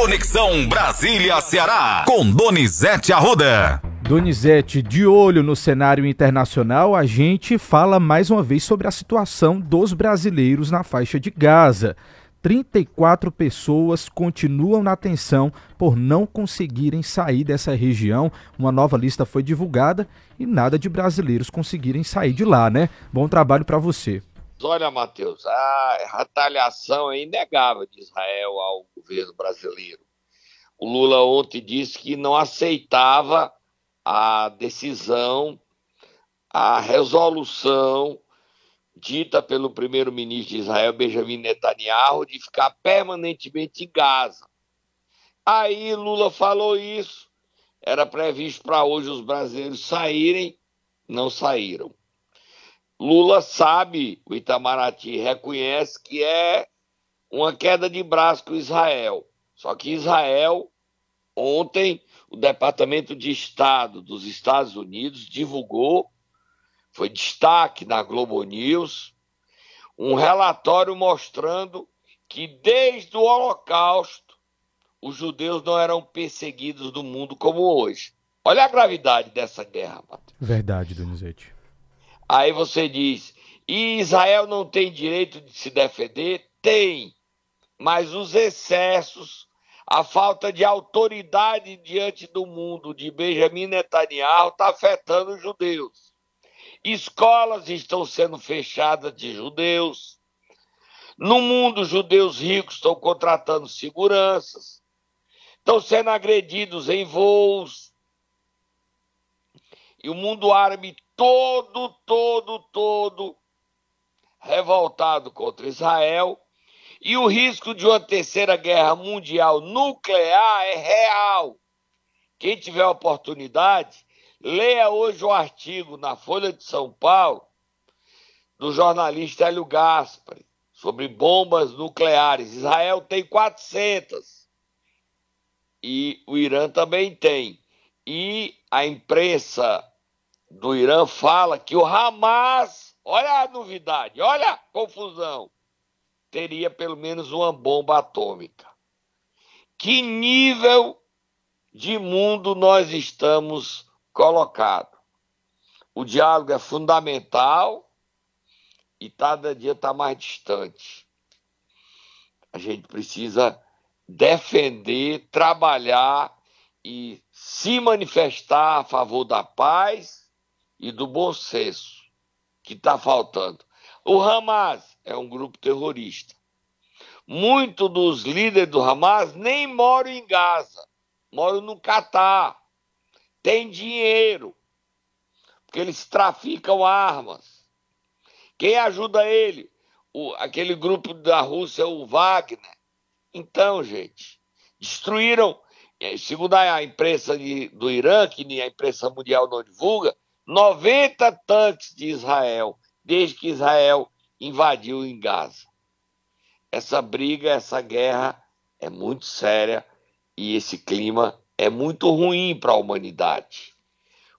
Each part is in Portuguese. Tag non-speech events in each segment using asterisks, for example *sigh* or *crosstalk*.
Conexão Brasília-Ceará, com Donizete Arruda. Donizete, de olho no cenário internacional, a gente fala mais uma vez sobre a situação dos brasileiros na faixa de Gaza. 34 pessoas continuam na tensão por não conseguirem sair dessa região. Uma nova lista foi divulgada e nada de brasileiros conseguirem sair de lá, né? Bom trabalho para você. Olha, Matheus, a retaliação é inegável de Israel ao governo brasileiro. O Lula ontem disse que não aceitava a decisão, a resolução dita pelo primeiro-ministro de Israel, Benjamin Netanyahu, de ficar permanentemente em Gaza. Aí Lula falou isso, era previsto para hoje os brasileiros saírem, não saíram. Lula sabe, o Itamaraty reconhece que é uma queda de braço com Israel. Só que Israel, ontem, o Departamento de Estado dos Estados Unidos divulgou, foi destaque na Globo News, um relatório mostrando que desde o Holocausto os judeus não eram perseguidos no mundo como hoje. Olha a gravidade dessa guerra, Matheus. Verdade, Donizete. Aí você diz, e Israel não tem direito de se defender? Tem, mas os excessos a falta de autoridade diante do mundo de Benjamin Netanyahu está afetando os judeus. Escolas estão sendo fechadas de judeus. No mundo, judeus ricos estão contratando seguranças, estão sendo agredidos em voos. E o mundo árabe todo, todo, todo revoltado contra Israel e o risco de uma terceira guerra mundial nuclear é real. Quem tiver oportunidade, leia hoje o artigo na Folha de São Paulo do jornalista Hélio Gaspari sobre bombas nucleares. Israel tem 400 e o Irã também tem. E a imprensa do Irã fala que o Hamas, olha a novidade, olha a confusão teria pelo menos uma bomba atômica. Que nível de mundo nós estamos colocados? O diálogo é fundamental e cada dia está mais distante. A gente precisa defender, trabalhar e se manifestar a favor da paz e do bom senso que está faltando. O Hamas é um grupo terrorista. Muitos dos líderes do Hamas nem moram em Gaza, moram no Catar. Tem dinheiro, porque eles traficam armas. Quem ajuda ele? O, aquele grupo da Rússia, o Wagner. Então, gente, destruíram, eh, segundo a imprensa de, do Irã, que a imprensa mundial não divulga, 90 tanques de Israel, desde que Israel invadiu em Gaza. Essa briga, essa guerra é muito séria e esse clima é muito ruim para a humanidade.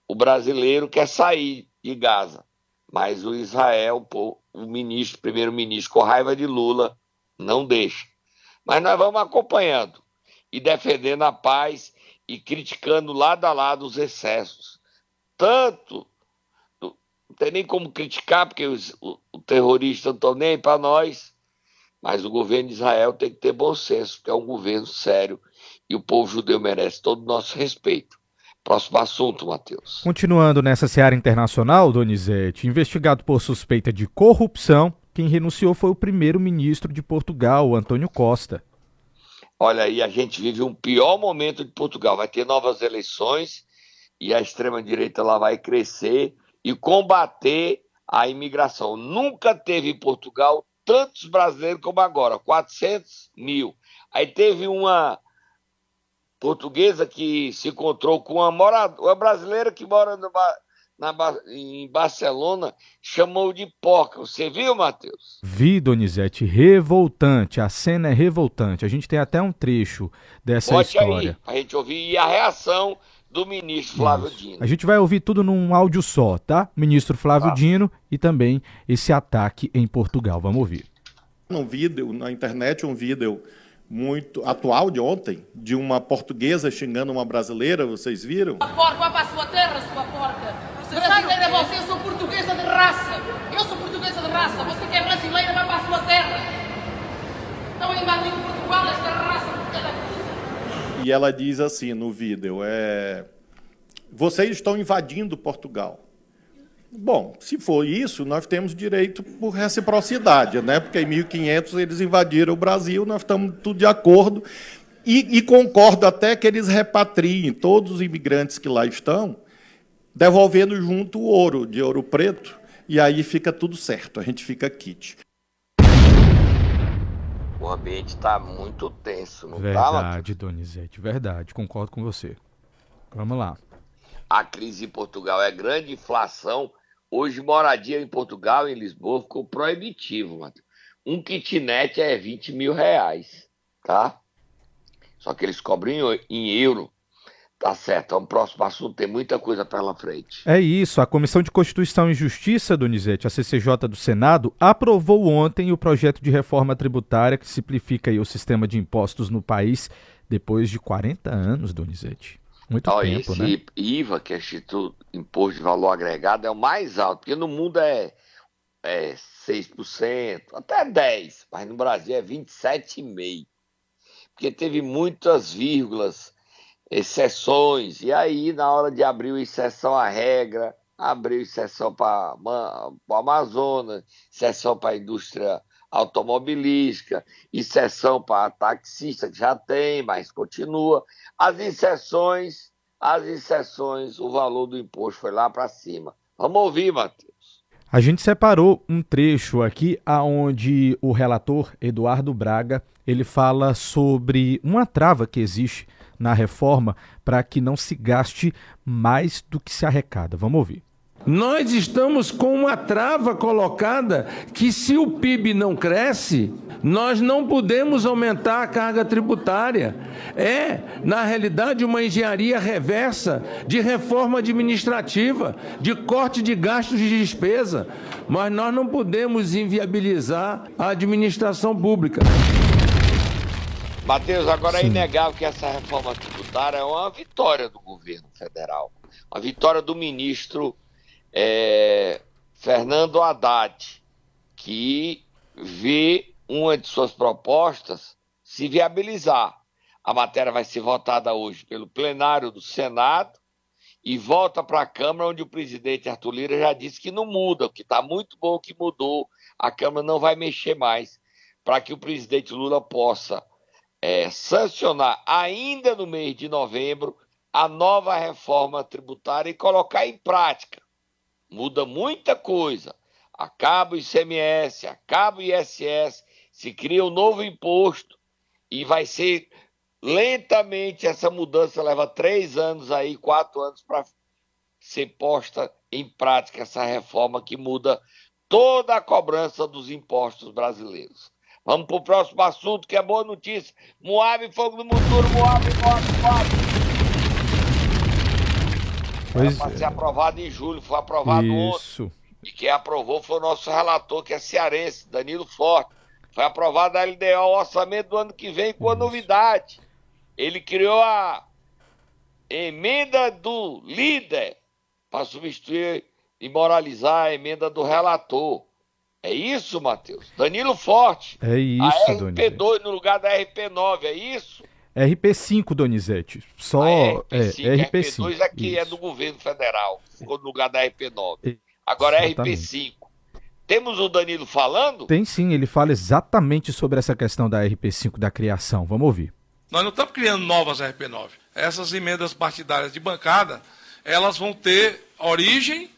O brasileiro quer sair de Gaza, mas o Israel, o ministro, primeiro-ministro, com raiva de Lula, não deixa. Mas nós vamos acompanhando e defendendo a paz e criticando lado a lado os excessos, tanto não tem nem como criticar, porque os, o, o terrorista não estão nem para nós. Mas o governo de Israel tem que ter bom senso, porque é um governo sério e o povo judeu merece todo o nosso respeito. Próximo assunto, Matheus. Continuando nessa seara internacional, Donizete, investigado por suspeita de corrupção, quem renunciou foi o primeiro-ministro de Portugal, Antônio Costa. Olha aí, a gente vive um pior momento de Portugal. Vai ter novas eleições e a extrema-direita lá vai crescer e combater a imigração. Nunca teve em Portugal tantos brasileiros como agora, 400 mil. Aí teve uma portuguesa que se encontrou com uma, moradora, uma brasileira que mora no, na, em Barcelona, chamou de porca. Você viu, Matheus? Vi, Donizete, revoltante. A cena é revoltante. A gente tem até um trecho dessa Bote história. Aí, a gente ouvir e a reação do ministro Flávio Isso. Dino. A gente vai ouvir tudo num áudio só, tá? Ministro Flávio ah. Dino e também esse ataque em Portugal. Vamos ouvir. Um vídeo na internet, um vídeo muito atual de ontem, de uma portuguesa xingando uma brasileira, vocês viram? A porca, vai para a sua terra, sua porca. Brasileira é você, eu sou portuguesa de raça. Eu sou portuguesa de raça, você que é brasileira, vai para a sua terra. Estão invadindo Portugal, esta raça. E ela diz assim no vídeo, é... Vocês estão invadindo Portugal. Bom, se for isso, nós temos direito por reciprocidade, né? Porque em 1500 eles invadiram o Brasil, nós estamos tudo de acordo. E, e concordo até que eles repatriem todos os imigrantes que lá estão, devolvendo junto o ouro, de ouro preto, e aí fica tudo certo, a gente fica kit. O ambiente está muito tenso, não verdade, tá, Verdade, Donizete, verdade, concordo com você. Vamos lá. A crise em Portugal é grande, inflação. Hoje, moradia em Portugal, em Lisboa, ficou proibitivo, Matheus. Um kitnet é 20 mil reais, tá? Só que eles cobram em euro. Tá certo, é um próximo assunto, tem muita coisa pela frente. É isso, a Comissão de Constituição e Justiça, Donizete, a CCJ do Senado, aprovou ontem o projeto de reforma tributária que simplifica o sistema de impostos no país depois de 40 anos, Donizete. Muito tempo, esse né? IVA, que é Instituto Imposto de Valor Agregado, é o mais alto, porque no mundo é, é 6%, até 10%, mas no Brasil é 27,5%. Porque teve muitas vírgulas, exceções, e aí na hora de abrir exceção à regra, abriu exceção para o Amazonas, exceção para a indústria automobilística, exceção para taxista, que já tem, mas continua. As exceções, as exceções, o valor do imposto foi lá para cima. Vamos ouvir, Matheus. A gente separou um trecho aqui aonde o relator Eduardo Braga, ele fala sobre uma trava que existe na reforma para que não se gaste mais do que se arrecada. Vamos ouvir. Nós estamos com uma trava colocada que, se o PIB não cresce, nós não podemos aumentar a carga tributária. É, na realidade, uma engenharia reversa de reforma administrativa, de corte de gastos de despesa. Mas nós não podemos inviabilizar a administração pública. Matheus, agora Sim. é inegável que essa reforma tributária é uma vitória do governo federal, uma vitória do ministro é, Fernando Haddad, que vê uma de suas propostas se viabilizar. A matéria vai ser votada hoje pelo plenário do Senado e volta para a Câmara, onde o presidente Arthur Lira já disse que não muda, que está muito bom que mudou, a Câmara não vai mexer mais, para que o presidente Lula possa é, sancionar ainda no mês de novembro a nova reforma tributária e colocar em prática muda muita coisa. Acaba o ICMS, acaba o ISS, se cria um novo imposto e vai ser lentamente essa mudança leva três anos aí, quatro anos para ser posta em prática essa reforma que muda toda a cobrança dos impostos brasileiros. Vamos para o próximo assunto, que é boa notícia. Moab, fogo no motor, Moab, Moab, Moab. Pois Era para ser aprovado em julho, foi aprovado Isso. ontem. E quem aprovou foi o nosso relator, que é cearense, Danilo Forte. Foi aprovado a LDO, o orçamento do ano que vem, com a novidade. Ele criou a emenda do líder para substituir e moralizar a emenda do relator. É isso, Matheus? Danilo Forte. É isso, A RP2 no lugar da RP9, é isso? RP5, Donizete. Só ah, é, RP5, é, RP5. RP2 aqui é do governo federal, ficou no lugar da RP9. Agora é RP5. Temos o Danilo falando? Tem sim, ele fala exatamente sobre essa questão da RP5 da criação. Vamos ouvir. Nós não estamos criando novas RP9. Essas emendas partidárias de bancada, elas vão ter origem,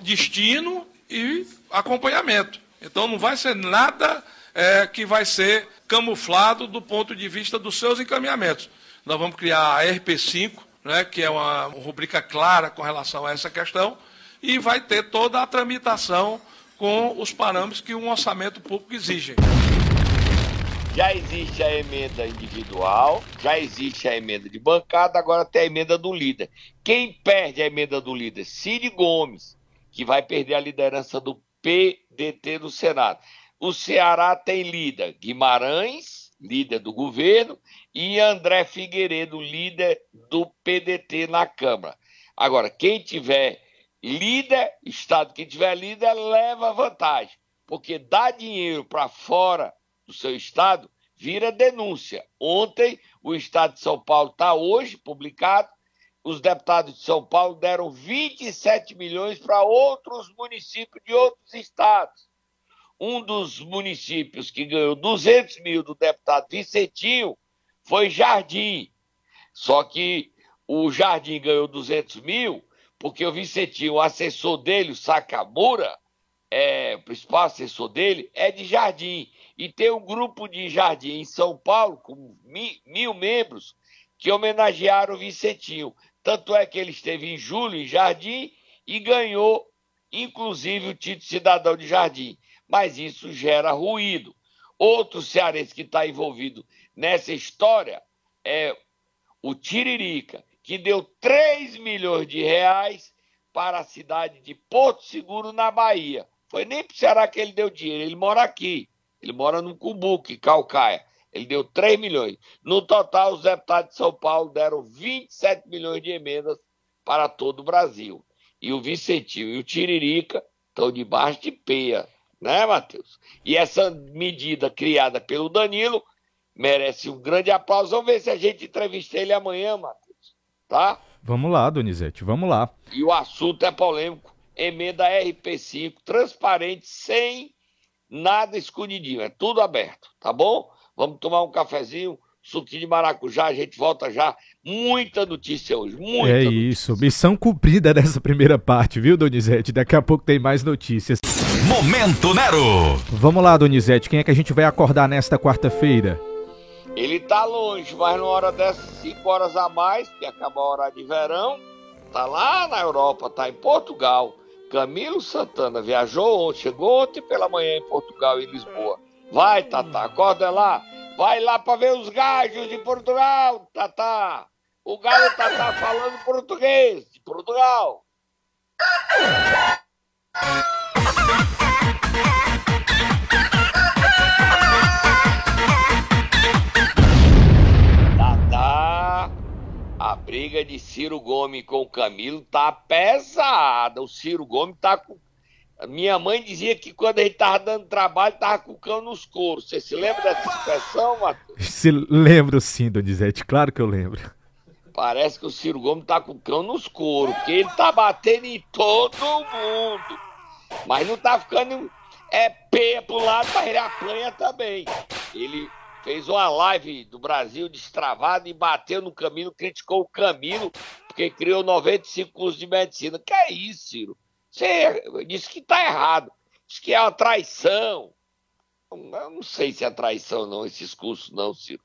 destino e acompanhamento. Então não vai ser nada é, que vai ser camuflado do ponto de vista dos seus encaminhamentos. Nós vamos criar a RP5, né, que é uma rubrica clara com relação a essa questão, e vai ter toda a tramitação com os parâmetros que um orçamento público exige. Já existe a emenda individual, já existe a emenda de bancada, agora tem a emenda do líder. Quem perde a emenda do líder? Cid Gomes, que vai perder a liderança do PDT no Senado. O Ceará tem líder Guimarães líder do governo, e André Figueiredo, líder do PDT na Câmara. Agora, quem tiver líder, Estado que tiver líder, leva vantagem, porque dar dinheiro para fora do seu Estado vira denúncia. Ontem, o Estado de São Paulo está hoje publicado, os deputados de São Paulo deram 27 milhões para outros municípios de outros estados. Um dos municípios que ganhou 200 mil do deputado Vicentinho foi Jardim. Só que o Jardim ganhou 200 mil porque o Vicentinho, o assessor dele, o Sacamura, é, o principal assessor dele, é de Jardim. E tem um grupo de Jardim em São Paulo, com mil, mil membros, que homenagearam o Vicentinho. Tanto é que ele esteve em julho em Jardim e ganhou, inclusive, o título de cidadão de Jardim. Mas isso gera ruído. Outro cearense que está envolvido nessa história é o Tiririca, que deu 3 milhões de reais para a cidade de Porto Seguro, na Bahia. Foi nem para o Ceará que ele deu dinheiro, ele mora aqui. Ele mora no Cumbuque, Calcaia. Ele deu 3 milhões. No total, os deputados de São Paulo deram 27 milhões de emendas para todo o Brasil. E o Vicentinho e o Tiririca estão debaixo de peia, né, Matheus? E essa medida criada pelo Danilo merece um grande aplauso. Vamos ver se a gente entrevista ele amanhã, Matheus. Tá? Vamos lá, Donizete, vamos lá. E o assunto é polêmico. Emenda RP5, transparente, sem nada escondidinho. É tudo aberto, tá bom? Vamos tomar um cafezinho, suquinho de maracujá, a gente volta já. Muita notícia hoje, muita É notícia. isso, missão cumprida nessa primeira parte, viu, Donizete? Daqui a pouco tem mais notícias. Momento Nero. Vamos lá, Donizete, quem é que a gente vai acordar nesta quarta-feira? Ele tá longe, mas numa hora dessas, 5 horas a mais, que acaba a hora de verão, tá lá na Europa, tá em Portugal. Camilo Santana viajou ontem, chegou ontem pela manhã em Portugal e Lisboa. Vai, Tatá, acorda lá. Vai lá pra ver os gajos de Portugal, Tatá. O galo Tatá falando português de Portugal. Tatá, a briga de Ciro Gomes com o Camilo tá pesada. O Ciro Gomes tá com. Minha mãe dizia que quando ele tava dando trabalho, tava com o cão nos coros. Você se lembra dessa expressão, Matheus? Se lembro sim, Donizete, claro que eu lembro. Parece que o Ciro Gomes tá com o cão nos coros, porque ele tá batendo em todo mundo. Mas não tá ficando é peia pro lado, mas ele apanha também. Ele fez uma live do Brasil destravado e bateu no Camilo, criticou o Camilo, porque criou 95 cursos de medicina. Que é isso, Ciro? Você disse que tá errado. Diz que é uma traição. Eu não sei se é traição não, esses cursos não, Ciro.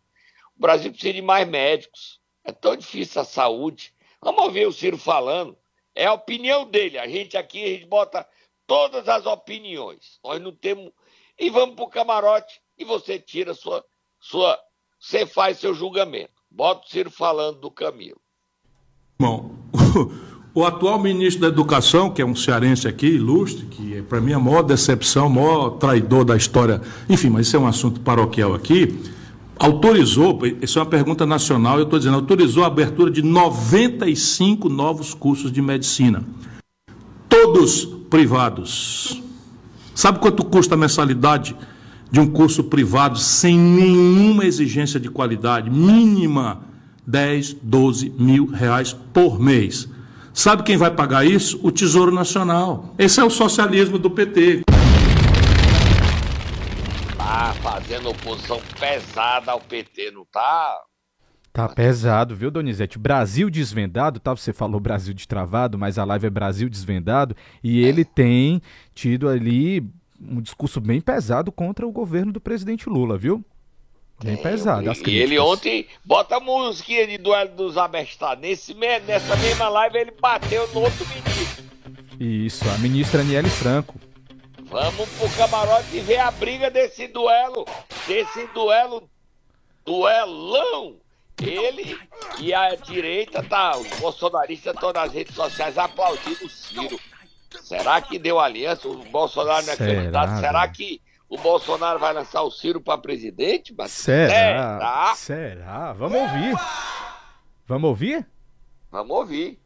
O Brasil precisa de mais médicos. É tão difícil a saúde. Vamos ouvir o Ciro falando. É a opinião dele. A gente aqui, a gente bota todas as opiniões. Nós não temos. E vamos pro camarote e você tira sua. sua você faz seu julgamento. Bota o Ciro falando do Camilo. Bom, *laughs* o atual ministro da Educação, que é um cearense aqui, ilustre, que é para mim a maior decepção, o maior traidor da história, enfim, mas isso é um assunto paroquial aqui, autorizou, isso é uma pergunta nacional, eu estou dizendo, autorizou a abertura de 95 novos cursos de medicina. Todos privados. Sabe quanto custa a mensalidade de um curso privado sem nenhuma exigência de qualidade? Mínima 10, 12 mil reais por mês. Sabe quem vai pagar isso? O Tesouro Nacional. Esse é o socialismo do PT. Tá fazendo oposição pesada ao PT, não tá? Tá pesado, viu, Donizete? Brasil desvendado, tá? Você falou Brasil destravado, mas a live é Brasil desvendado. E ele tem tido ali um discurso bem pesado contra o governo do presidente Lula, viu? Bem É, pesado. As E ele ontem bota a musiquinha de duelo dos abestados. Nesse, nessa mesma live ele bateu no outro ministro. Isso, a ministra Aniele Franco. Vamos pro camarote ver a briga desse duelo. Desse duelo. Duelão. Ele e a direita, tá? Os bolsonaristas estão nas redes sociais aplaudindo o Ciro. Será que deu aliança? O Bolsonaro não é Será, candidato? Será que o Bolsonaro vai lançar o Ciro para presidente? Mas será? Será? Será? Vamos ouvir. Vamos ouvir? Vamos ouvir.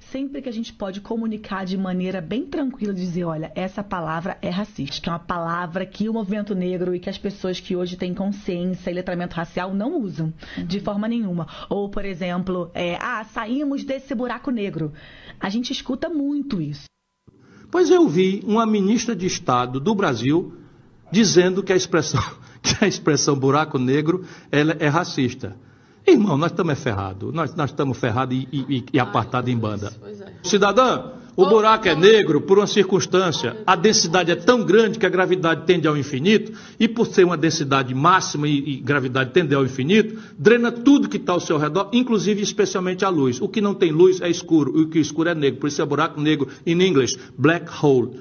Sempre que a gente pode comunicar de maneira bem tranquila, dizer, olha, essa palavra é racista, que é uma palavra que o movimento negro e que as pessoas que hoje têm consciência e letramento racial não usam de forma nenhuma. Ou, por exemplo, é, ah, saímos desse buraco negro. A gente escuta muito isso. Pois eu vi uma ministra de Estado do Brasil dizendo que a expressão, *laughs* que a expressão buraco negro ela é racista. Irmão, nós estamos ferrados. Nós, nós estamos ferrados e, e, e apartados em banda. É. Cidadã, o buraco é negro por uma circunstância. A densidade é tão grande que a gravidade tende ao infinito, e por ser uma densidade máxima e, e gravidade tende ao infinito, drena tudo que está ao seu redor, inclusive especialmente a luz. O que não tem luz é escuro, e o que é escuro é negro. Por isso é buraco negro, em inglês, black hole.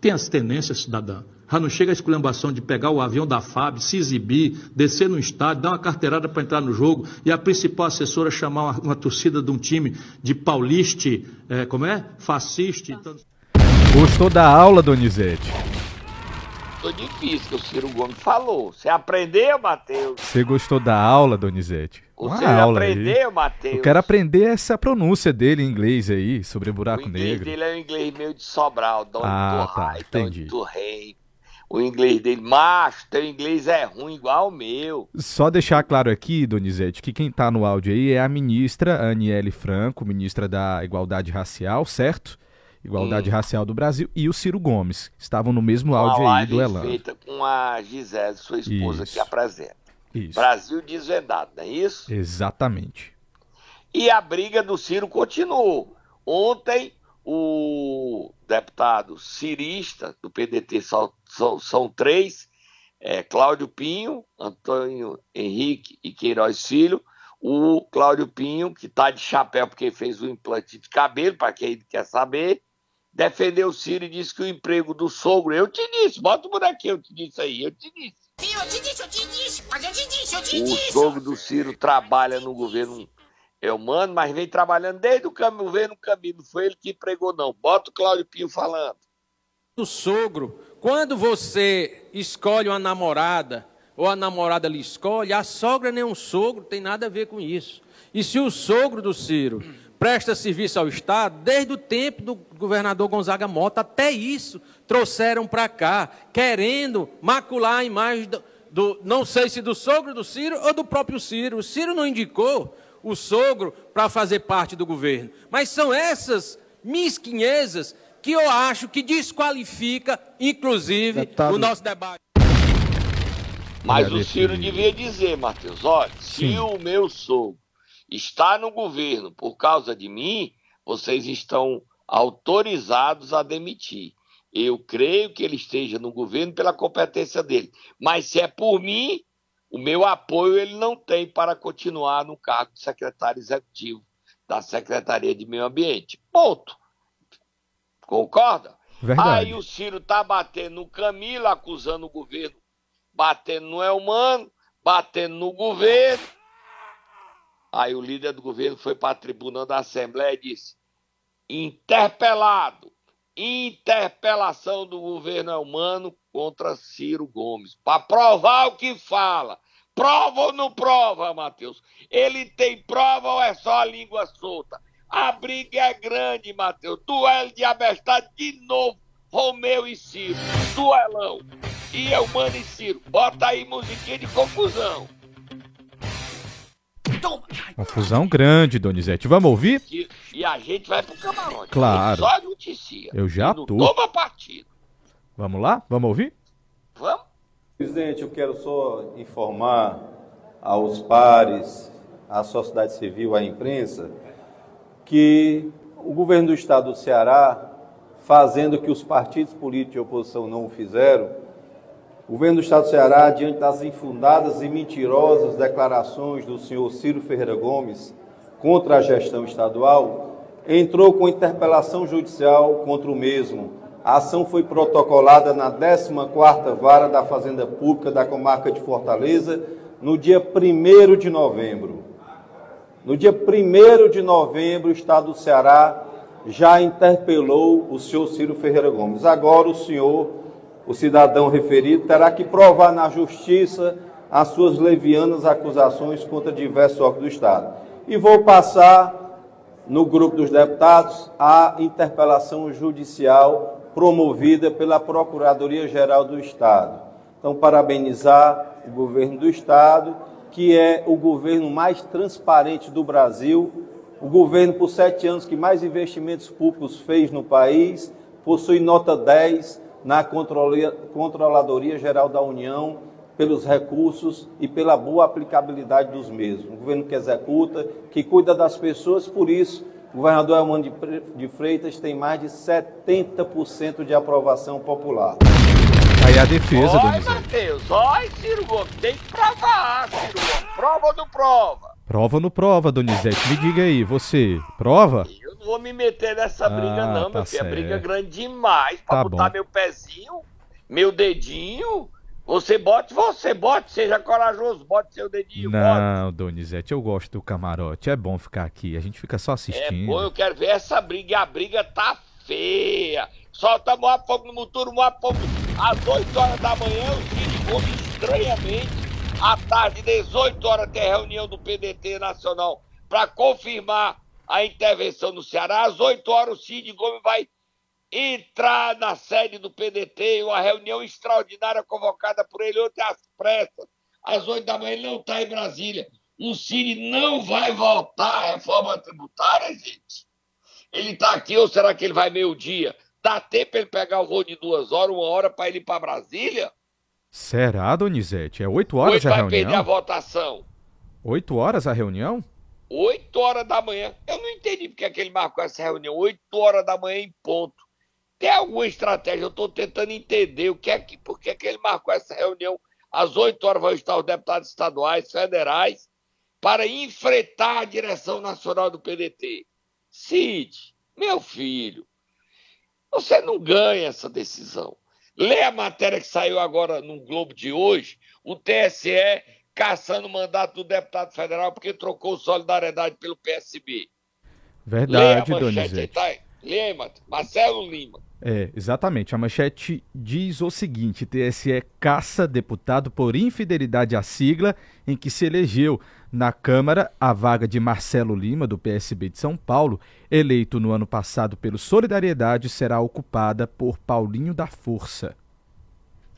Tem as tendências, cidadã. Já não chega a esculhambação de pegar o avião da FAB, se exibir, descer no estádio, dar uma carteirada para entrar no jogo e a principal assessora chamar uma, uma torcida de um time de pauliste, é, como é? Fasciste. Então... Gostou da aula, Donizete? Tô difícil, que o Ciro Gomes falou. Você aprendeu, Matheus? Você gostou da aula, Donizete? Você aula aprendeu, Matheus? Eu quero aprender essa pronúncia dele em inglês aí, sobre buraco o inglês negro. dele é um inglês meio de Sobral, Don ah, do tá, entendi. do rei o inglês dele. Macho, teu inglês é ruim igual o meu. Só deixar claro aqui, Donizete, que quem tá no áudio aí é a ministra Aniele Franco, ministra da Igualdade Racial, certo? Igualdade hum. Racial do Brasil, e o Ciro Gomes. Estavam no mesmo áudio aí do Elan. feita com a Gisele, sua esposa, isso. que apresenta. Isso. Brasil desvendado, não é isso? Exatamente. E a briga do Ciro continuou. Ontem, o deputado cirista do PDT são, são, são três, é, Cláudio Pinho, Antônio Henrique e Queiroz Filho, o Cláudio Pinho, que está de chapéu porque fez o implante de cabelo, para quem quer saber, defendeu o Ciro e disse que o emprego do sogro, eu te disse, bota o bonequinho, eu te disse aí, eu te disse. Eu te disse, eu te disse, mas eu te disse, eu te disse. O sogro do Ciro trabalha no governo eu mando, mas vem trabalhando desde o caminho, vem no caminho. Não foi ele que pregou, não. Bota o Cláudio Pinho falando. O sogro, quando você escolhe uma namorada, ou a namorada lhe escolhe, a sogra nem um sogro tem nada a ver com isso. E se o sogro do Ciro presta serviço ao Estado, desde o tempo do governador Gonzaga Mota, até isso trouxeram para cá, querendo macular a imagem do, do, não sei se do sogro do Ciro ou do próprio Ciro. O Ciro não indicou o sogro para fazer parte do governo. Mas são essas mesquinhezas que eu acho que desqualifica, inclusive, Deputado. o nosso debate. Mas o Ciro devia dizer, Matheus, olha, Sim. se o meu sogro está no governo por causa de mim, vocês estão autorizados a demitir. Eu creio que ele esteja no governo pela competência dele. Mas se é por mim, o meu apoio ele não tem para continuar no cargo de secretário executivo da Secretaria de Meio Ambiente. Ponto. Concorda? Verdade. Aí o Ciro tá batendo no Camilo, acusando o governo, batendo no Elmano, batendo no governo. Aí o líder do governo foi para a tribuna da Assembleia e disse: interpelado, interpelação do governo Elmano contra Ciro Gomes, para provar o que fala. Prova ou não prova, Matheus? Ele tem prova ou é só a língua solta? A briga é grande, Matheus. Duelo de abestade de novo. Romeu e Ciro. Duelão. E eu, mano e Ciro. Bota aí musiquinha de confusão. Confusão grande, Donizete. Vamos ouvir? E, e a gente vai pro camarote. Claro. Só noticia. Eu já tô. Toma partido. Vamos lá? Vamos ouvir? Vamos. Presidente, eu quero só informar aos pares, à sociedade civil, à imprensa, que o governo do estado do Ceará, fazendo o que os partidos políticos de oposição não fizeram, o governo do estado do Ceará, diante das infundadas e mentirosas declarações do senhor Ciro Ferreira Gomes contra a gestão estadual, entrou com interpelação judicial contra o mesmo, a ação foi protocolada na 14ª Vara da Fazenda Pública da comarca de Fortaleza no dia 1 de novembro. No dia 1 de novembro, o Estado do Ceará já interpelou o senhor Ciro Ferreira Gomes. Agora o senhor o cidadão referido terá que provar na justiça as suas levianas acusações contra diversos órgãos do Estado. E vou passar no grupo dos deputados a interpelação judicial promovida pela Procuradoria-Geral do Estado. Então, parabenizar o governo do Estado, que é o governo mais transparente do Brasil, o governo, por sete anos, que mais investimentos públicos fez no país, possui nota 10 na Controladoria Geral da União pelos recursos e pela boa aplicabilidade dos mesmos. Um governo que executa, que cuida das pessoas, por isso, o governador Armando de Freitas tem mais de 70% de aprovação popular. Aí a defesa, Oi. Matheus, oi, Ciro Gomes, tem que provar, Ciro Gomes. Prova ou não prova? Prova ou não prova, Donizete? Me diga aí, você prova? Eu vou me meter nessa briga, Ah, não, tá meu filho. É briga certo. grande demais. Pra Tá botar bom. meu pezinho, meu dedinho. Você bote, você bote, seja corajoso, bote seu dedinho, bote. Não, Donizete, eu gosto do camarote. É bom ficar aqui. A gente fica só É assistindo. bom, eu quero ver essa briga. E a briga tá feia. Solta Moab Fogo no Muturo, Moab Fogo. Às 8 horas da manhã, o Cid Gomes, estranhamente, à tarde, 18 horas, tem reunião do PDT Nacional para confirmar a intervenção no Ceará. Às 8 horas, o Cid Gomes vai entrar na sede do PDT, uma reunião extraordinária convocada por ele ontem às pressas. Às 8 da manhã, ele não está em Brasília. O Cid não vai votar a reforma tributária, gente. Ele está aqui ou será que ele vai meio-dia? Dá tempo ele pegar o voo de duas horas, uma hora para ele ir para Brasília? Será, Donizete? É 8 Ou horas a vai perder a reunião? votação? 8 horas a reunião? 8 horas da manhã. Eu não entendi porque é que ele marcou essa reunião. 8 horas da manhã em ponto. Tem alguma estratégia? Eu estou tentando entender o que é que, por que é que ele marcou essa reunião. Às 8 horas vão estar os deputados estaduais, federais, para enfrentar a direção nacional do PDT. Cid, meu filho, você não ganha essa decisão. Lê a matéria que saiu agora no Globo de hoje, o TSE caçando o mandato do deputado federal porque trocou solidariedade pelo PSB. Verdade, Donizete. tá? Matheus. Marcelo Lima. É, exatamente. A manchete diz o seguinte: TSE caça deputado por infidelidade à sigla em que se elegeu na Câmara a vaga de Marcelo Lima, do PSB de São Paulo, eleito no ano passado pelo Solidariedade, será ocupada por Paulinho da Força.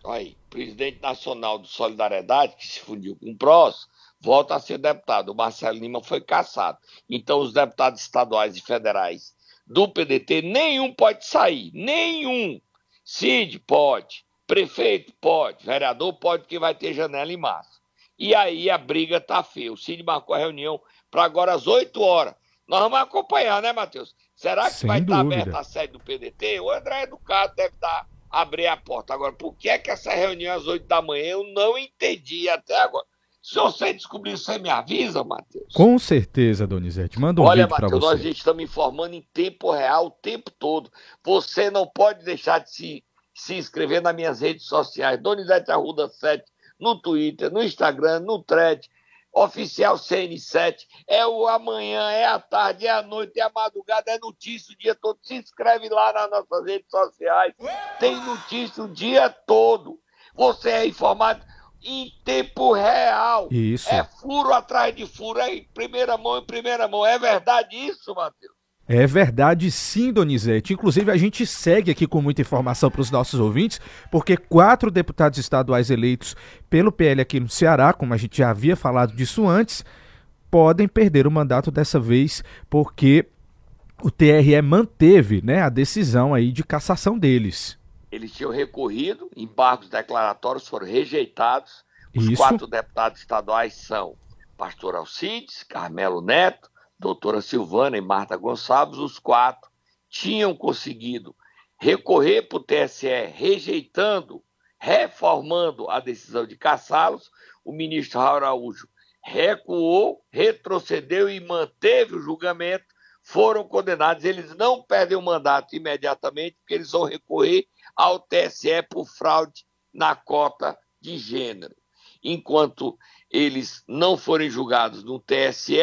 Aí, presidente nacional do Solidariedade, que se fundiu com o PROS, volta a ser deputado. O Marcelo Lima foi caçado. Então, os deputados estaduais e federais do PDT, nenhum pode sair. Nenhum. Cid pode. Prefeito pode. Vereador pode, porque vai ter janela em março. E aí a briga tá feia. O Cid marcou a reunião para agora às 8 horas. Nós vamos acompanhar, né, Matheus? Será que Sem vai estar dúvida. aberta a sede do PDT? O André Educado deve estar abrir a porta. Agora, por que é que essa reunião às 8 da manhã eu não entendi até agora? Se você descobrir, você me avisa, Matheus. Com certeza, Donizete. Manda um Olha, vídeo para Matheus, nós você. estamos informando em tempo real o tempo todo. Você não pode deixar de se, se inscrever nas minhas redes sociais. Donizete Arruda 7, no Twitter, no Instagram, no Thread, oficial CN7. É o amanhã, é a tarde, é a noite, é a madrugada, é notícia o dia todo. Se inscreve lá nas nossas redes sociais. Tem notícia o dia todo. Você é informado em tempo real. Isso. É furo atrás de furo, é em primeira mão, em primeira mão. É verdade isso, Matheus? É verdade sim, Donizete. Inclusive, a gente segue aqui com muita informação para os nossos ouvintes, porque quatro deputados estaduais eleitos pelo PL aqui no Ceará, como a gente já havia falado disso antes, podem perder o mandato dessa vez, porque o TRE manteve né, a decisão aí de cassação deles. Eles tinham recorrido, embargos declaratórios foram rejeitados. Os Isso. quatro deputados estaduais são Pastor Alcides, Carmelo Neto, doutora Silvana e Marta Gonçalves. Os quatro tinham conseguido recorrer para o TSE, rejeitando, reformando a decisão de caçá-los. O ministro Raul Araújo recuou, retrocedeu e manteve o julgamento. Foram condenados. Eles não perdem o mandato imediatamente, porque eles vão recorrer ao TSE por fraude na cota de gênero. Enquanto eles não forem julgados no TSE,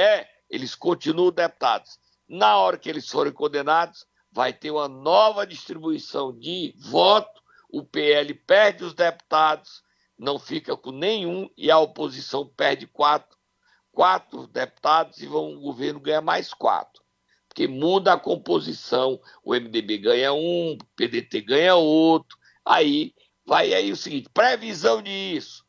eles continuam deputados. Na hora que eles forem condenados, vai ter uma nova distribuição de voto. o PL perde os deputados, não fica com nenhum, e a oposição perde quatro, quatro deputados e vão, o governo ganha mais quatro. Porque muda a composição, o MDB ganha um, o PDT ganha outro, aí vai aí o seguinte, previsão disso.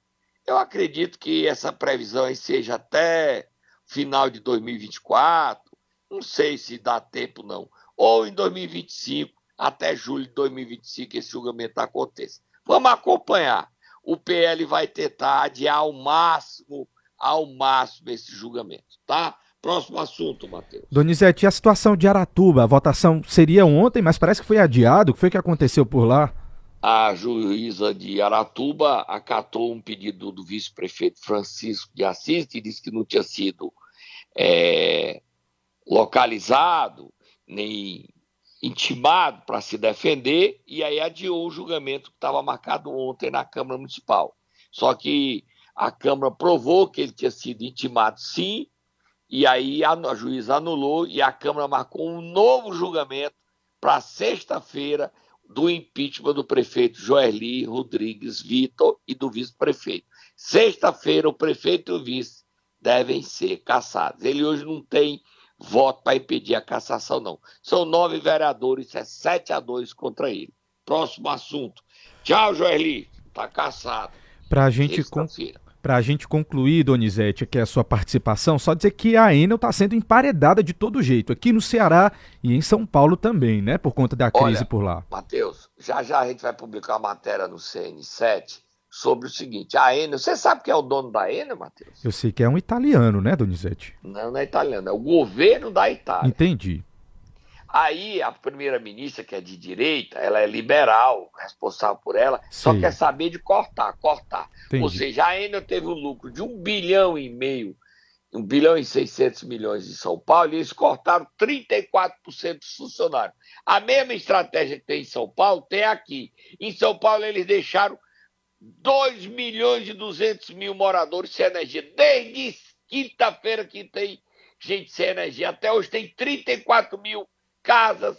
Eu acredito que essa previsão aí seja até final de 2024, não sei se dá tempo não, ou em 2025, até julho de 2025 esse julgamento aconteça. Vamos acompanhar. O PL vai tentar adiar ao máximo, ao máximo esse julgamento, tá? Próximo assunto, Matheus. Donizete, a situação de Aratuba, a votação seria ontem, mas parece que foi adiado. O que foi que aconteceu por lá? A juíza de Aratuba acatou um pedido do vice-prefeito Francisco de Assis, que disse que não tinha sido é, localizado, nem intimado para se defender, e aí adiou o julgamento que estava marcado ontem na Câmara Municipal. Só que a Câmara provou que ele tinha sido intimado sim, e aí a, a juíza anulou e a Câmara marcou um novo julgamento para sexta-feira do impeachment do prefeito Joerli Rodrigues Vitor e do vice-prefeito. Sexta-feira, o prefeito e o vice devem ser cassados. Ele hoje não tem voto para impedir a cassação, não. São nove vereadores, é sete a dois contra ele. Próximo assunto. Tchau, Joeli. Tá caçado. Para a gente Para a gente concluir, Donizete, aqui a sua participação, só dizer que a Enel está sendo emparedada de todo jeito, aqui no Ceará e em São Paulo também, né? Por conta da crise Olha, por lá. Matheus, já já a gente vai publicar uma matéria no CN7 sobre o seguinte: a Enel, você sabe quem é o dono da Enel, Matheus? Eu sei que é um italiano, né, Donizete? Não, não é italiano, é o governo da Itália. Entendi. Aí a primeira-ministra, que é de direita, ela é liberal, responsável por ela, Sim. só quer saber de cortar, cortar. Entendi. Ou seja, a Enel teve um lucro de um bilhão e meio, um bilhão e 600 milhões em São Paulo, e eles cortaram 34% dos funcionários. A mesma estratégia que tem em São Paulo, tem aqui. Em São Paulo, eles deixaram 2 milhões e 200 mil moradores sem energia. Desde quinta-feira que tem gente sem energia. Até hoje tem 34 mil casas,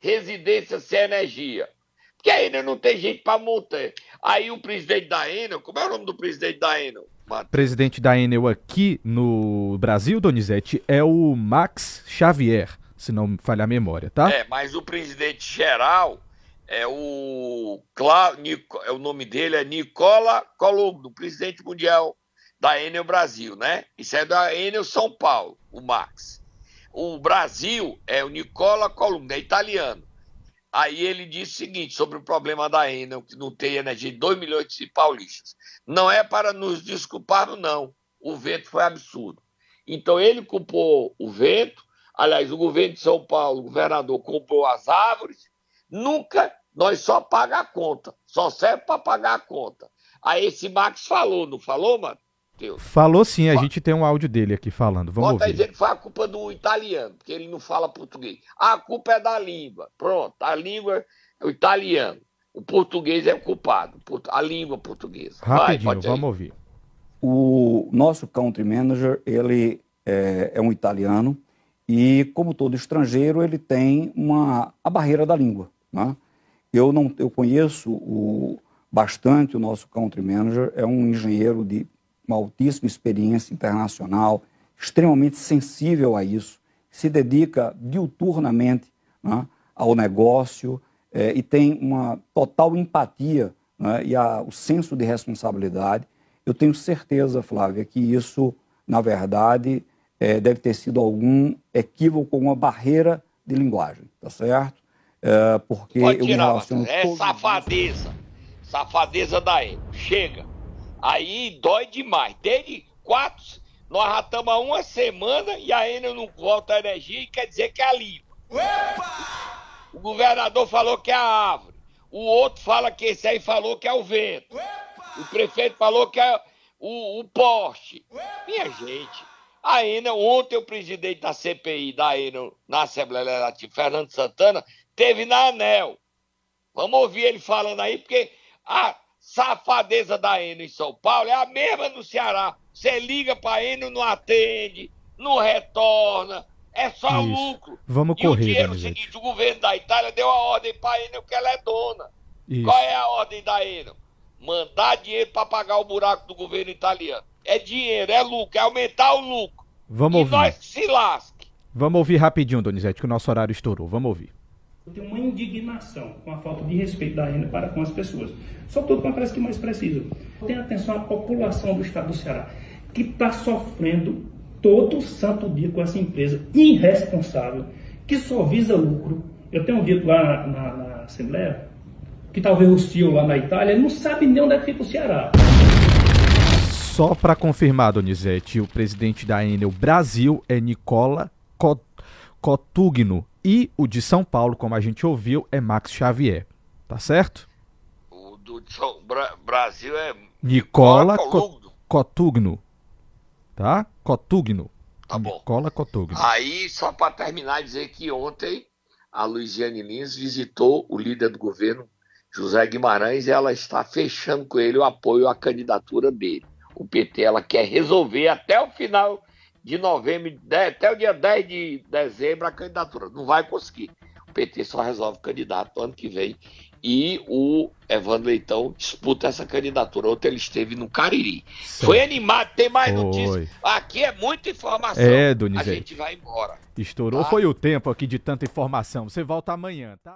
residências sem energia. Porque ainda não tem gente para montar. Aí o presidente da Enel, como é o nome do presidente da Enel? Presidente da Enel aqui no Brasil, Donizete, é o Max Xavier, se não me falhar a memória, tá? É, mas o presidente geral é o, é o nome dele é Nicola Colombo, presidente mundial da Enel Brasil, né? Isso é da Enel São Paulo, o Max. O Brasil é o Nicola Colombo, é italiano. Aí ele disse o seguinte sobre o problema da Enel, que não tem energia de 2 milhões de paulistas. Não é para nos desculparmos, não. O vento foi absurdo. Então ele culpou o vento, aliás, o governo de São Paulo, o governador, comprou as árvores, Nunca nós só paga a conta, só serve para pagar a conta. Aí esse Max falou, não falou, mano? Deus. Falou sim, a Fala. gente tem um áudio dele aqui falando. Vamos Bota ouvir. dizendo que foi a culpa do italiano, porque ele não fala português. A culpa é da língua. Pronto, a língua é o italiano. O português é o culpado, a língua portuguesa. Rapidinho, Vai, vamos ouvir. O nosso country manager, ele é, é um italiano e, como todo estrangeiro, ele tem uma, a barreira da língua. Né? Eu, não, eu conheço o, bastante o nosso country manager, é um engenheiro de uma altíssima experiência internacional, extremamente sensível a isso, se dedica diuturnamente né, ao negócio é, e tem uma total empatia né, e a, o senso de responsabilidade. Eu tenho certeza, Flávia, que isso, na verdade, é, deve ter sido algum equívoco, alguma barreira de linguagem, tá certo? É, porque Pode tirar, eu me relaciono É safadeza. Safadeza da Enel. Chega. Aí dói demais. Desde quatro. Nós já estamos há uma semana e a Enel não volta a energia e quer dizer que é a língua. Opa! O governador falou que é a árvore. O outro fala que esse aí falou que é o vento. Opa! O prefeito falou que é o, o poste. Opa! Minha gente. A Enel, ontem o presidente da CPI da Enel na Assembleia Legislativa, Fernando Santana, teve na ANEL. Vamos ouvir ele falando aí, porque a safadeza da Eno em São Paulo é a mesma no Ceará. Você liga para Eno, não atende, não retorna, é só Isso. lucro. Vamos e correr, o dinheiro é o seguinte, o governo da Itália deu a ordem para Eno que ela é dona. Isso. Qual é a ordem da Enel? Mandar dinheiro para pagar o buraco do governo italiano. É dinheiro, é lucro, é aumentar o lucro. Vamos e ouvir. nós se lasque. Vamos ouvir rapidinho, Donizete, que o nosso horário estourou. Vamos ouvir. Eu tenho uma indignação com a falta de respeito da Enel para com as pessoas, sobretudo com aquelas que mais precisam. Tenha atenção à população do estado do Ceará, que está sofrendo todo santo dia com essa empresa irresponsável, que só visa lucro. Eu tenho dito lá na, na, na Assembleia que talvez o CEO lá na Itália não sabe nem onde é que fica o Ceará. Só para confirmar, Donizete, o presidente da Enel Brasil é Nicola Cotugno e o de São Paulo, como a gente ouviu, é Max Xavier. Tá certo? O do São Bra Brasil é Nicola, Nicola Cotugno. Tá? Cotugno. Tá bom. Nicola Cotugno. Aí, só para terminar, dizer que ontem a Luiziane Lins visitou o líder do governo, José Guimarães, e ela está fechando com ele o apoio à candidatura dele. O PT ela quer resolver até o final de novembro, até o dia 10 de dezembro a candidatura. Não vai conseguir. O PT só resolve candidato ano que vem. E o Evandro Leitão disputa essa candidatura. Ontem ele esteve no Cariri. Certo. Foi animado, tem mais foi. notícias. Aqui é muita informação. É, Donizete. A gente vai embora. Estourou tá? foi o tempo aqui de tanta informação. Você volta amanhã, tá?